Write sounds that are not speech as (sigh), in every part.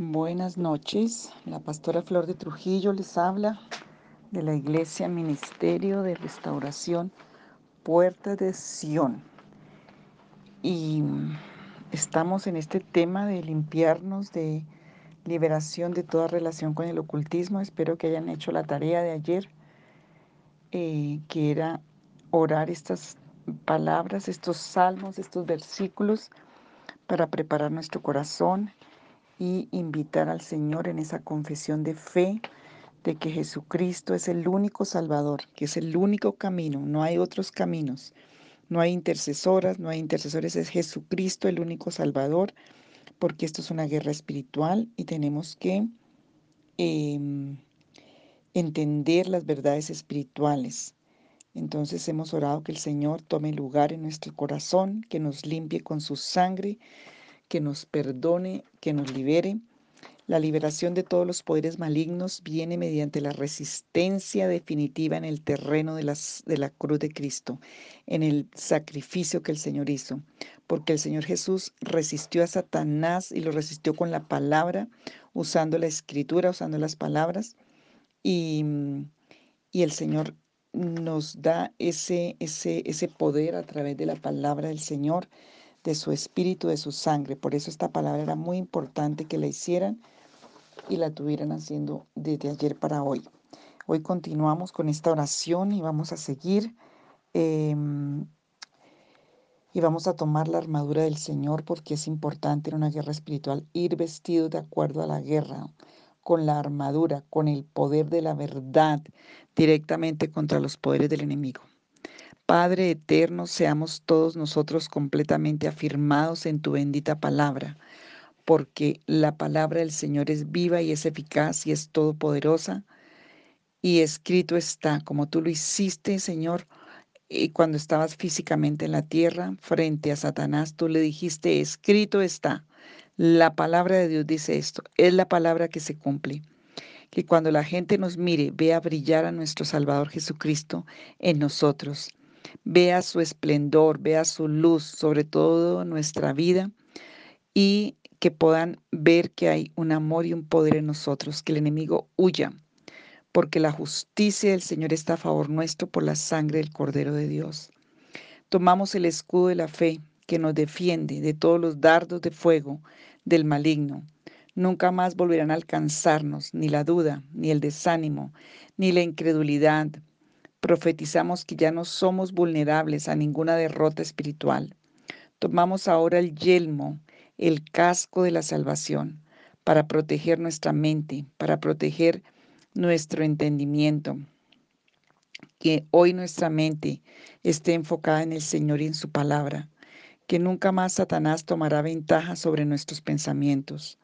Buenas noches, la pastora Flor de Trujillo les habla de la Iglesia Ministerio de Restauración Puerta de Sión. Y estamos en este tema de limpiarnos, de liberación de toda relación con el ocultismo. Espero que hayan hecho la tarea de ayer, eh, que era orar estas palabras, estos salmos, estos versículos para preparar nuestro corazón y invitar al Señor en esa confesión de fe de que Jesucristo es el único Salvador, que es el único camino, no hay otros caminos, no hay intercesoras, no hay intercesores, es Jesucristo el único Salvador, porque esto es una guerra espiritual y tenemos que em, entender las verdades espirituales. Entonces hemos orado que el Señor tome lugar en nuestro corazón, que nos limpie con su sangre, que nos perdone, que nos libere. La liberación de todos los poderes malignos viene mediante la resistencia definitiva en el terreno de, las, de la cruz de Cristo, en el sacrificio que el Señor hizo, porque el Señor Jesús resistió a Satanás y lo resistió con la palabra, usando la escritura, usando las palabras, y, y el Señor nos da ese, ese, ese poder a través de la palabra del Señor de su espíritu, de su sangre. Por eso esta palabra era muy importante que la hicieran y la tuvieran haciendo desde ayer para hoy. Hoy continuamos con esta oración y vamos a seguir em, y vamos a tomar la armadura del Señor porque es importante en una guerra espiritual ir vestido de acuerdo a la guerra, con la armadura, con el poder de la verdad directamente contra los poderes del enemigo. Padre eterno, seamos todos nosotros completamente afirmados en tu bendita palabra, porque la palabra del Señor es viva y es eficaz y es todopoderosa. Y escrito está, como tú lo hiciste, Señor, y cuando estabas físicamente en la tierra frente a Satanás, tú le dijiste, escrito está. La palabra de Dios dice esto, es la palabra que se cumple. Que cuando la gente nos mire, vea brillar a nuestro Salvador Jesucristo en nosotros vea su esplendor, vea su luz sobre todo nuestra vida y que puedan ver que hay un amor y un poder en nosotros, que el enemigo huya, porque la justicia del Señor está a favor nuestro por la sangre del Cordero de Dios. Tomamos el escudo de la fe que nos defiende de todos los dardos de fuego del maligno. Nunca más volverán a alcanzarnos ni la duda, ni el desánimo, ni la incredulidad, profetizamos que ya no somos vulnerables a ninguna derrota espiritual. Tomamos ahora el yelmo, el casco de la salvación, para proteger nuestra mente, para proteger nuestro entendimiento. Que hoy nuestra mente esté enfocada en el Señor y en su palabra. Que nunca más Satanás tomará ventaja sobre nuestros pensamientos.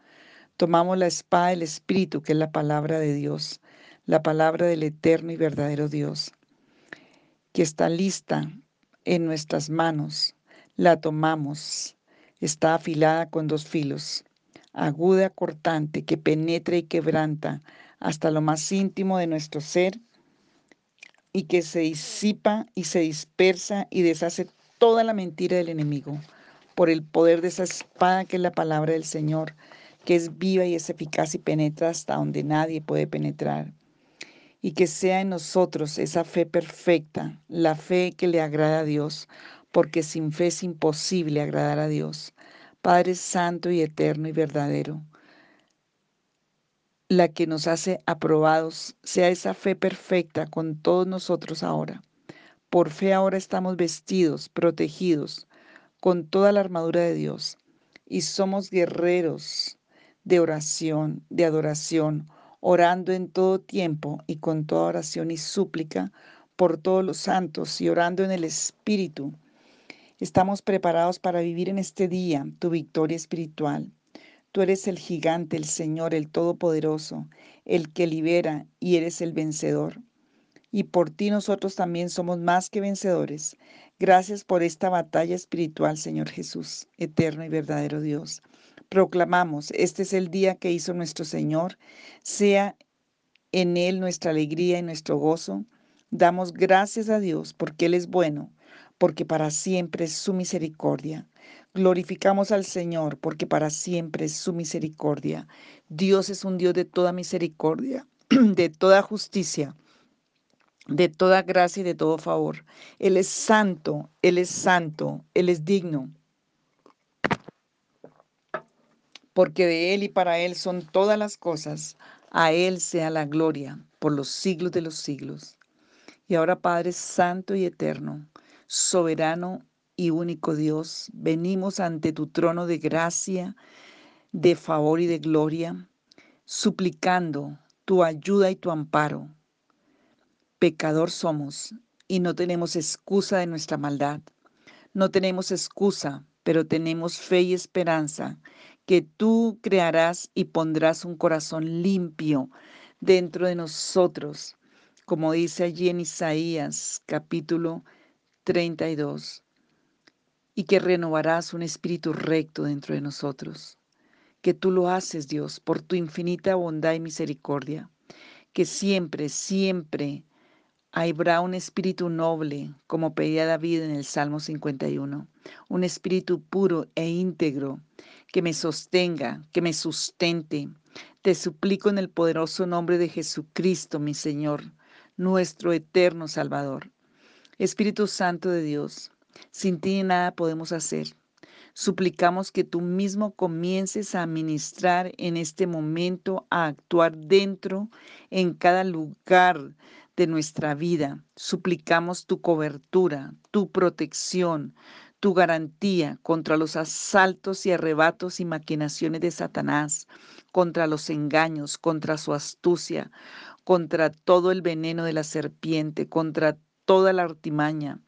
Tomamos la espada del Espíritu, que es la palabra de Dios, la palabra del eterno y verdadero Dios que está lista en nuestras manos. La tomamos. Está afilada con dos filos, aguda, cortante, que penetra y quebranta hasta lo más íntimo de nuestro ser y que se disipa y se dispersa y deshace toda la mentira del enemigo por el poder de esa espada que es la palabra del Señor, que es viva y es eficaz y penetra hasta donde nadie puede penetrar y que sea en nosotros esa fe perfecta, la fe que le agrada a Dios, porque sin fe es imposible agradar a Dios. Padre Santo y eterno y verdadero, la que nos hace aprobados, sea esa fe perfecta con todos nosotros ahora. Por fe ahora estamos vestidos, protegidos, con toda la armadura de Dios, y somos guerreros de oración, de adoración, orando en todo tiempo y con toda oración y súplica por todos los santos y orando en el Espíritu. Estamos preparados para vivir en este día tu victoria espiritual. Tú eres el gigante, el Señor, el Todopoderoso, el que libera y eres el vencedor. Y por ti nosotros también somos más que vencedores. Gracias por esta batalla espiritual, Señor Jesús, eterno y verdadero Dios. Proclamamos, este es el día que hizo nuestro Señor, sea en Él nuestra alegría y nuestro gozo. Damos gracias a Dios porque Él es bueno, porque para siempre es su misericordia. Glorificamos al Señor, porque para siempre es su misericordia. Dios es un Dios de toda misericordia, (clears throat) de toda justicia, de toda gracia y de todo favor. Él es santo, Él es santo, Él es digno. Porque de Él y para Él son todas las cosas. A Él sea la gloria por los siglos de los siglos. Y ahora Padre Santo y Eterno, soberano y único Dios, venimos ante tu trono de gracia, de favor y de gloria, suplicando tu ayuda y tu amparo. Pecador somos y no tenemos excusa de nuestra maldad. No tenemos excusa, pero tenemos fe y esperanza que tú crearás y pondrás un corazón limpio dentro de nosotros, como dice allí en Isaías capítulo 32, y que renovarás un espíritu recto dentro de nosotros, que tú lo haces, Dios, por tu infinita bondad y misericordia, que siempre, siempre habrá un espíritu noble, como pedía David en el Salmo 51, un espíritu puro e íntegro que me sostenga, que me sustente. Te suplico en el poderoso nombre de Jesucristo, mi Señor, nuestro eterno Salvador. Espíritu Santo de Dios, sin ti nada podemos hacer. Suplicamos que tú mismo comiences a ministrar en este momento, a actuar dentro, en cada lugar de nuestra vida. Suplicamos tu cobertura, tu protección, tu garantía contra los asaltos y arrebatos y maquinaciones de Satanás, contra los engaños, contra su astucia, contra todo el veneno de la serpiente, contra toda la artimaña.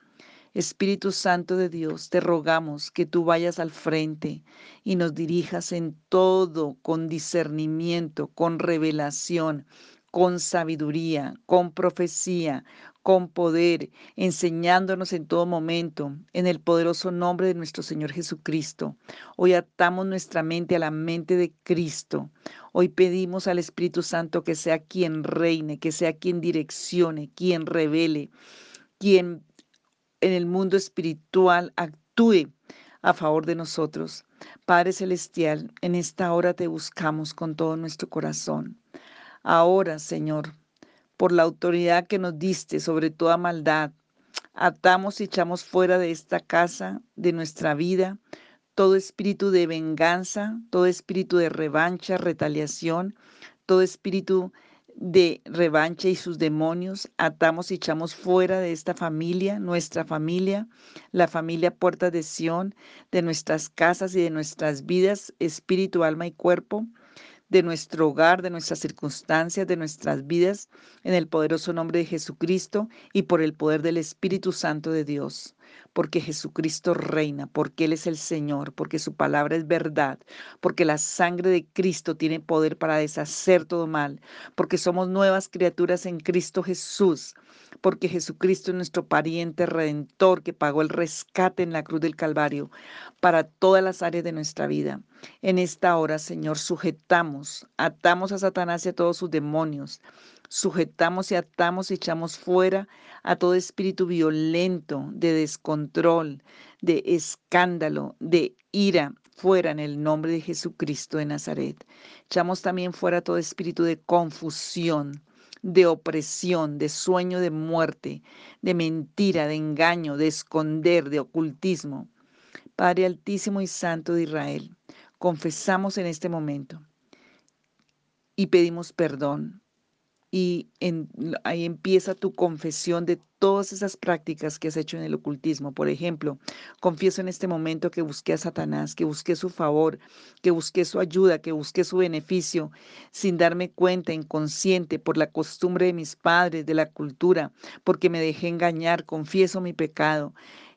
Espíritu Santo de Dios, te rogamos que tú vayas al frente y nos dirijas en todo con discernimiento, con revelación, con sabiduría, con profecía, con poder, enseñándonos en todo momento, en el poderoso nombre de nuestro Señor Jesucristo. Hoy atamos nuestra mente a la mente de Cristo. Hoy pedimos al Espíritu Santo que sea quien reine, que sea quien direccione, quien revele, quien en el mundo espiritual actúe a favor de nosotros. Padre Celestial, en esta hora te buscamos con todo nuestro corazón. Ahora, Señor, por la autoridad que nos diste sobre toda maldad, atamos y echamos fuera de esta casa, de nuestra vida, todo espíritu de venganza, todo espíritu de revancha, retaliación, todo espíritu de revancha y sus demonios, atamos y echamos fuera de esta familia, nuestra familia, la familia Puerta de Sión, de nuestras casas y de nuestras vidas, espíritu, alma y cuerpo de nuestro hogar, de nuestras circunstancias, de nuestras vidas, en el poderoso nombre de Jesucristo y por el poder del Espíritu Santo de Dios. Porque Jesucristo reina, porque Él es el Señor, porque su palabra es verdad, porque la sangre de Cristo tiene poder para deshacer todo mal, porque somos nuevas criaturas en Cristo Jesús porque Jesucristo es nuestro pariente redentor que pagó el rescate en la cruz del Calvario para todas las áreas de nuestra vida. En esta hora, Señor, sujetamos, atamos a Satanás y a todos sus demonios, sujetamos y atamos y echamos fuera a todo espíritu violento, de descontrol, de escándalo, de ira, fuera en el nombre de Jesucristo de Nazaret. Echamos también fuera todo espíritu de confusión, de opresión, de sueño de muerte, de mentira, de engaño, de esconder, de ocultismo. Padre Altísimo y Santo de Israel, confesamos en este momento y pedimos perdón y ahí empieza tu confesión de todas esas prácticas que has hecho en el ocultismo. Por ejemplo, confieso en este momento que busqué a Satanás, que busqué su favor, que busqué su ayuda, que busqué su beneficio, sin darme cuenta, inconsciente, por la costumbre de mis padres, de la cultura, porque me dejé engañar, confieso mi pecado,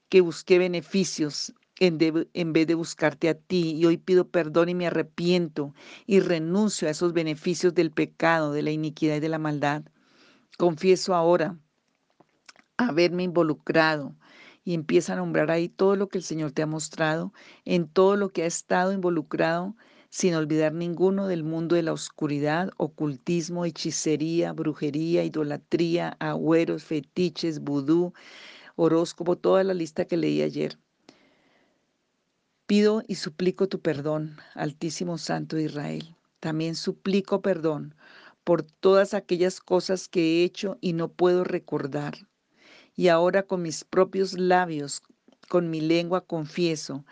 que busqué beneficios en, vez de buscarte a ti. Y hoy pido perdón y me arrepiento y renuncio a esos beneficios del pecado, de la iniquidad y de la maldad. Confieso ahora haberme involucrado y empieza a nombrar ahí todo lo que el Señor te ha mostrado, en todo lo que ha estado involucrado, sin olvidar ninguno del mundo de la oscuridad, ocultismo, hechicería, brujería, idolatría, agüeros, fetiches, vudú, horóscopo, toda la lista que leí ayer. Pido y suplico tu perdón, Altísimo Santo de Israel. También suplico perdón por todas aquellas cosas que he hecho y no puedo recordar. Y ahora con mis propios labios, con mi lengua confieso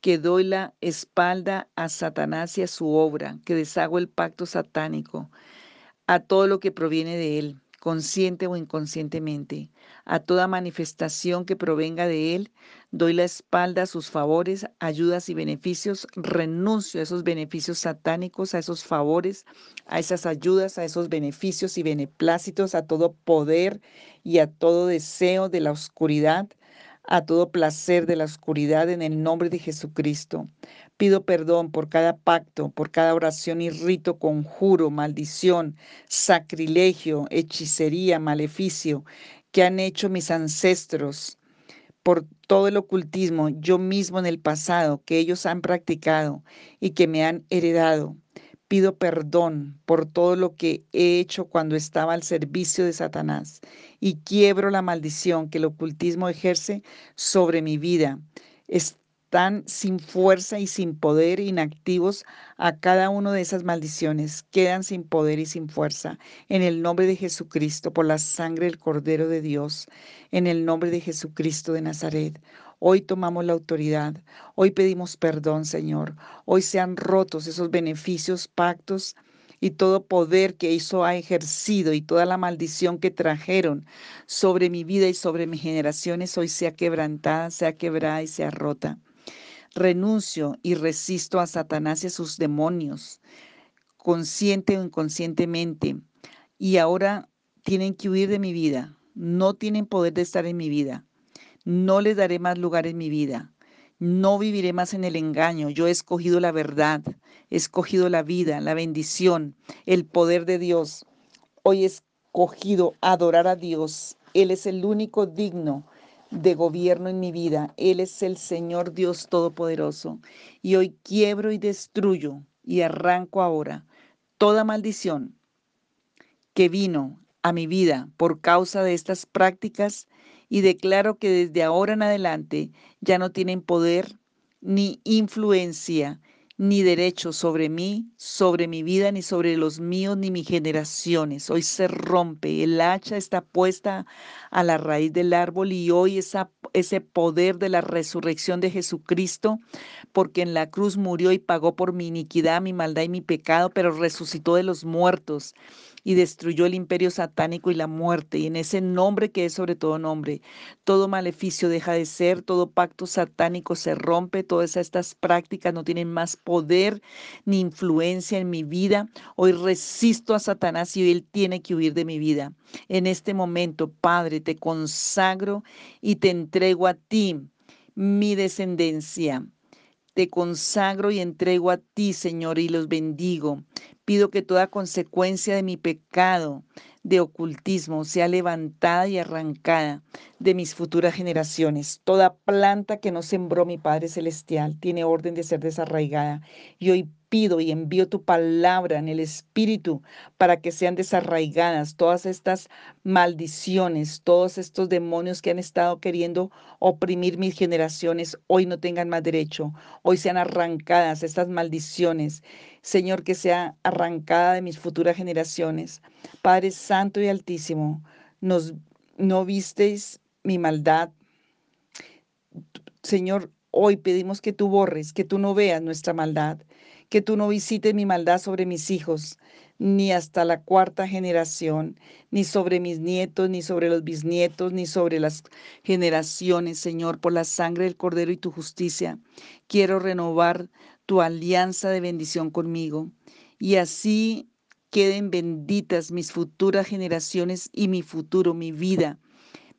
que doy la espalda a Satanás y a su obra, que deshago el pacto satánico, a todo lo que proviene de él consciente o inconscientemente. A toda manifestación que provenga de Él, doy la espalda a sus favores, ayudas y beneficios, renuncio a esos beneficios satánicos, a esos favores, a esas ayudas, a esos beneficios y beneplácitos, a todo poder y a todo deseo de la oscuridad, a todo placer de la oscuridad en el nombre de Jesucristo. Pido perdón por cada pacto, por cada oración y rito, conjuro, maldición, sacrilegio, hechicería, maleficio que han hecho mis ancestros, por todo el ocultismo yo mismo en el pasado que ellos han practicado y que me han heredado. Pido perdón por todo lo que he hecho cuando estaba al servicio de Satanás y quiebro la maldición que el ocultismo ejerce sobre mi vida están sin fuerza y sin poder, inactivos a cada una de esas maldiciones, quedan sin poder y sin fuerza. En el nombre de Jesucristo, por la sangre del Cordero de Dios, en el nombre de Jesucristo de Nazaret. Hoy tomamos la autoridad, hoy pedimos perdón, Señor. Hoy sean rotos esos beneficios, pactos, y todo poder que eso ha ejercido y toda la maldición que trajeron sobre mi vida y sobre mis generaciones hoy sea quebrantada, sea quebrada y sea rota. Renuncio y resisto a Satanás y a sus demonios, consciente o inconscientemente, y ahora tienen que huir de mi vida. No tienen poder de estar en mi vida. No les daré más lugar en mi vida. No viviré más en el engaño. Yo he escogido la verdad, he escogido la vida, la bendición, el poder de Dios. Hoy he escogido adorar a Dios. Él es el único digno de gobierno en mi vida. Él es el Señor Dios Todopoderoso. Y hoy quiebro y destruyo y arranco ahora toda maldición que vino a mi vida por causa de estas prácticas y declaro que desde ahora en adelante ya no tienen poder ni influencia ni derecho sobre mí, sobre mi vida, ni sobre los míos, ni mis generaciones. Hoy se rompe, el hacha está puesta a la raíz del árbol y hoy ese poder de la resurrección de Jesucristo, porque en la cruz murió y pagó por mi iniquidad, mi maldad y mi pecado, pero resucitó de los muertos y destruyó el imperio satánico y la muerte. Y en ese nombre que es sobre todo nombre, todo maleficio deja de ser, todo pacto satánico se rompe, todas estas prácticas no tienen más poder ni influencia en mi vida. Hoy resisto a Satanás y él tiene que huir de mi vida. En este momento, Padre, te consagro y te entrego a ti mi descendencia. Te consagro y entrego a ti, Señor, y los bendigo. Pido que toda consecuencia de mi pecado de ocultismo sea levantada y arrancada de mis futuras generaciones. Toda planta que no sembró mi Padre Celestial tiene orden de ser desarraigada. Y hoy pido y envío tu palabra en el Espíritu para que sean desarraigadas todas estas maldiciones, todos estos demonios que han estado queriendo oprimir mis generaciones, hoy no tengan más derecho, hoy sean arrancadas estas maldiciones. Señor, que sea arrancada de mis futuras generaciones. Padre Santo y Altísimo, nos, no visteis mi maldad. Señor, hoy pedimos que tú borres, que tú no veas nuestra maldad que tú no visites mi maldad sobre mis hijos, ni hasta la cuarta generación, ni sobre mis nietos, ni sobre los bisnietos, ni sobre las generaciones, Señor, por la sangre del Cordero y tu justicia. Quiero renovar tu alianza de bendición conmigo, y así queden benditas mis futuras generaciones y mi futuro, mi vida.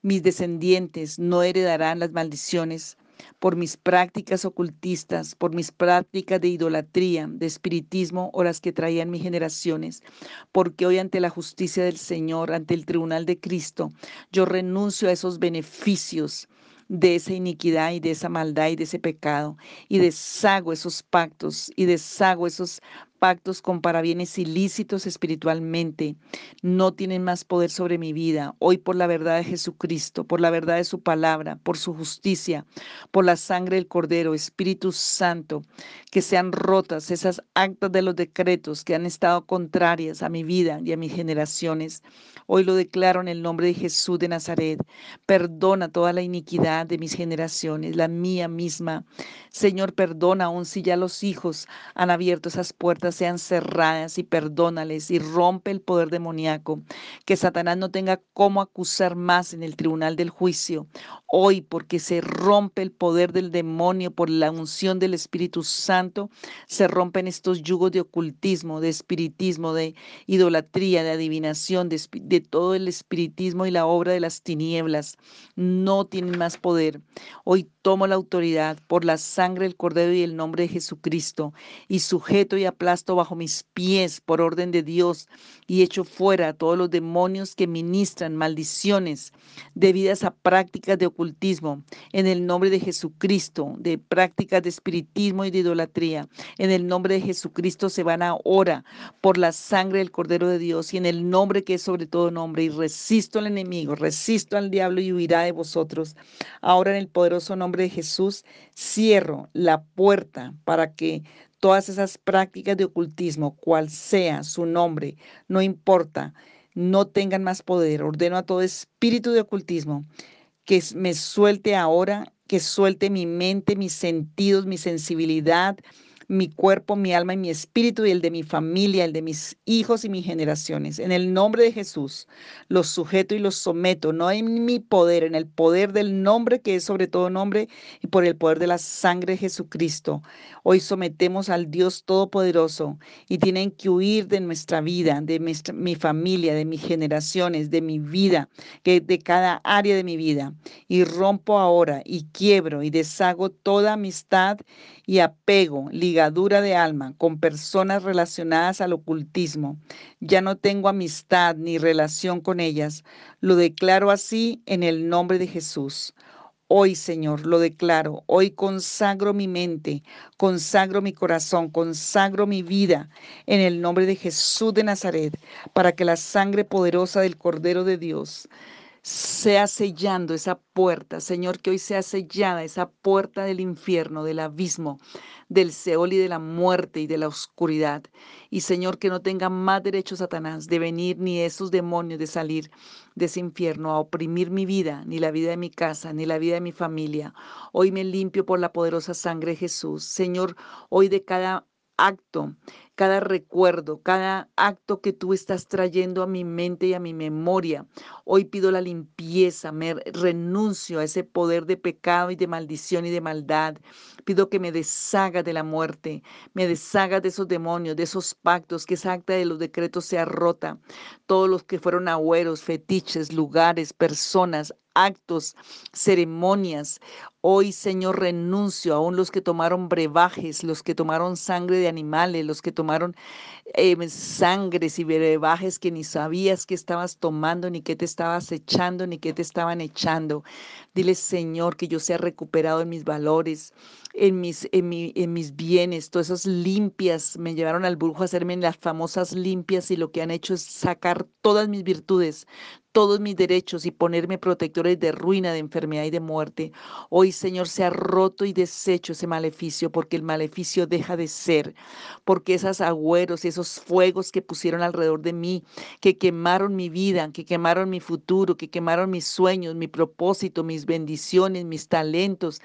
Mis descendientes no heredarán las maldiciones por mis prácticas ocultistas, por mis prácticas de idolatría, de espiritismo o las que traían mis generaciones, porque hoy ante la justicia del Señor, ante el tribunal de Cristo, yo renuncio a esos beneficios de esa iniquidad y de esa maldad y de ese pecado y deshago esos pactos y deshago esos pactos con parabienes ilícitos espiritualmente no tienen más poder sobre mi vida. Hoy por la verdad de Jesucristo, por la verdad de su palabra, por su justicia, por la sangre del Cordero, Espíritu Santo, que sean rotas esas actas de los decretos que han estado contrarias a mi vida y a mis generaciones. Hoy lo declaro en el nombre de Jesús de Nazaret. Perdona toda la iniquidad de mis generaciones, la mía misma. Señor, perdona aun si ya los hijos han abierto esas puertas, sean cerradas y perdónales y rompe el poder demoníaco. Que Satanás no tenga cómo acusar más en el tribunal del juicio. Hoy, porque se rompe el poder del demonio por la unción del Espíritu Santo, se rompen estos yugos de ocultismo, de espiritismo, de idolatría, de adivinación, de, todo el espiritismo y la obra de las tinieblas. No tienen más poder. Hoy tomo la autoridad por la sangre del Cordero y el nombre de Jesucristo y sujeto y aplasto bajo mis pies por orden de Dios y echo fuera a todos los demonios que ministran maldiciones debidas a prácticas de ocultismo en el nombre de Jesucristo, de prácticas de espiritismo y de idolatría. En el nombre de Jesucristo se van ahora por la sangre del Cordero de Dios y en el nombre que es sobre todo nombre y resisto al enemigo, resisto al diablo y huirá de vosotros. Ahora en el poderoso nombre de Jesús, cierro la puerta para que todas esas prácticas de ocultismo, cual sea su nombre, no importa, no tengan más poder. Ordeno a todo espíritu de ocultismo que me suelte ahora, que suelte mi mente, mis sentidos, mi sensibilidad, mi cuerpo, mi alma y mi espíritu y el de mi familia, el de mis hijos y mis generaciones. En el nombre de Jesús los sujeto y los someto, no en mi poder, en el poder del nombre que es sobre todo nombre y por el poder de la sangre de Jesucristo. Hoy sometemos al Dios Todopoderoso y tienen que huir de nuestra vida, de mi familia, de mis generaciones, de mi vida, que de cada área de mi vida. Y rompo ahora y quiebro y deshago toda amistad y apego, ligadura de alma con personas relacionadas al ocultismo. Ya no tengo amistad ni relación con ellas. Lo declaro así en el nombre de Jesús. Hoy, Señor, lo declaro. Hoy consagro mi mente, consagro mi corazón, consagro mi vida en el nombre de Jesús de Nazaret, para que la sangre poderosa del Cordero de Dios sea sellando esa puerta, Señor, que hoy sea sellada esa puerta del infierno, del abismo, del Seol y de la muerte y de la oscuridad. Y Señor, que no tenga más derecho Satanás de venir ni esos demonios de salir de ese infierno a oprimir mi vida, ni la vida de mi casa, ni la vida de mi familia. Hoy me limpio por la poderosa sangre de Jesús. Señor, hoy de cada acto, cada recuerdo, cada acto que tú estás trayendo a mi mente y a mi memoria. Hoy pido la limpieza, me renuncio a ese poder de pecado y de maldición y de maldad. Pido que me deshaga de la muerte, me deshaga de esos demonios, de esos pactos, que esa acta de los decretos sea rota. Todos los que fueron agüeros, fetiches, lugares, personas, actos, ceremonias. Hoy, Señor, renuncio aún los que tomaron brebajes, los que tomaron sangre de animales, los que tomaron eh, sangres y brebajes que ni sabías que estabas tomando, ni que te estabas echando, ni que te estaban echando. Dile, Señor, que yo sea recuperado en mis valores, en mis, en, en mis bienes. Todas esas limpias me llevaron al brujo a hacerme las famosas limpias y lo que han hecho es sacar todas mis virtudes, todos mis derechos y ponerme protectores de ruina, de enfermedad y de muerte. Hoy, Señor, se ha roto y deshecho ese maleficio, porque el maleficio deja de ser, porque esos agüeros y esos fuegos que pusieron alrededor de mí, que quemaron mi vida, que quemaron mi futuro, que quemaron mis sueños, mi propósito, mis bendiciones, mis talentos,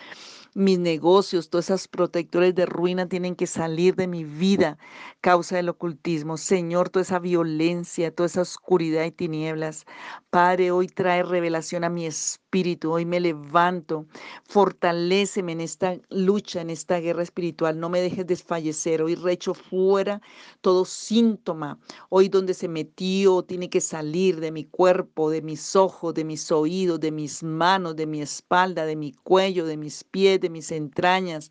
mis negocios, todos esos protectores de ruina tienen que salir de mi vida, causa del ocultismo. Señor, toda esa violencia, toda esa oscuridad y tinieblas. Padre, hoy trae revelación a mi espíritu, hoy me levanto, fortaléceme en esta lucha, en esta guerra espiritual, no me dejes desfallecer, hoy recho fuera todo síntoma, hoy donde se metió tiene que salir de mi cuerpo, de mis ojos, de mis oídos, de mis manos, de mi espalda, de mi cuello, de mis pies de mis entrañas,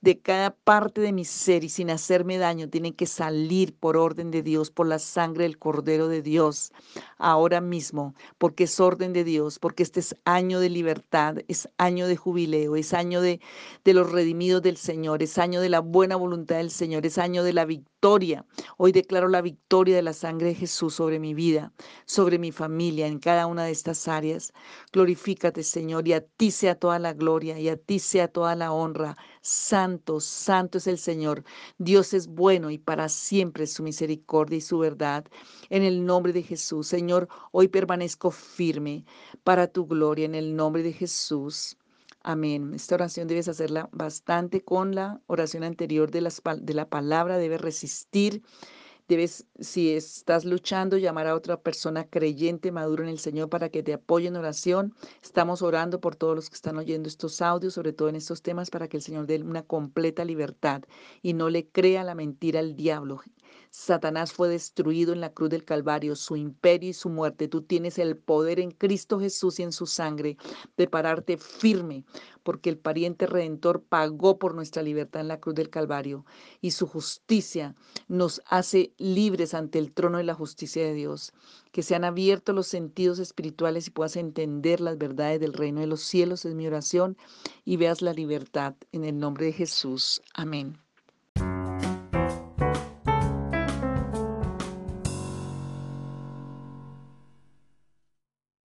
de cada parte de mi ser y sin hacerme daño, tienen que salir por orden de Dios, por la sangre del Cordero de Dios, ahora mismo, porque es orden de Dios, porque este es año de libertad, es año de jubileo, es año de, de los redimidos del Señor, es año de la buena voluntad del Señor, es año de la victoria victoria. Hoy declaro la victoria de la sangre de Jesús sobre mi vida, sobre mi familia, en cada una de estas áreas. Glorifícate, Señor, y a ti sea toda la gloria y a ti sea toda la honra. Santo, santo es el Señor. Dios es bueno y para siempre su misericordia y su verdad. En el nombre de Jesús, Señor, hoy permanezco firme para tu gloria en el nombre de Jesús. Amén. Esta oración debes hacerla bastante con la oración anterior de, de la palabra, debes resistir Debes, si estás luchando, llamar a otra persona creyente, maduro en el Señor para que te apoye en oración. Estamos orando por todos los que están oyendo estos audios, sobre todo en estos temas, para que el Señor dé una completa libertad y no le crea la mentira al diablo. Satanás fue destruido en la cruz del Calvario, su imperio y su muerte. Tú tienes el poder en Cristo Jesús y en su sangre de pararte firme, porque el pariente redentor pagó por nuestra libertad en la cruz del Calvario y su justicia nos hace libres ante el trono de la justicia de Dios. Que sean abiertos los sentidos espirituales y puedas entender las verdades del reino de los cielos, es mi oración, y veas la libertad en el nombre de Jesús. Amén.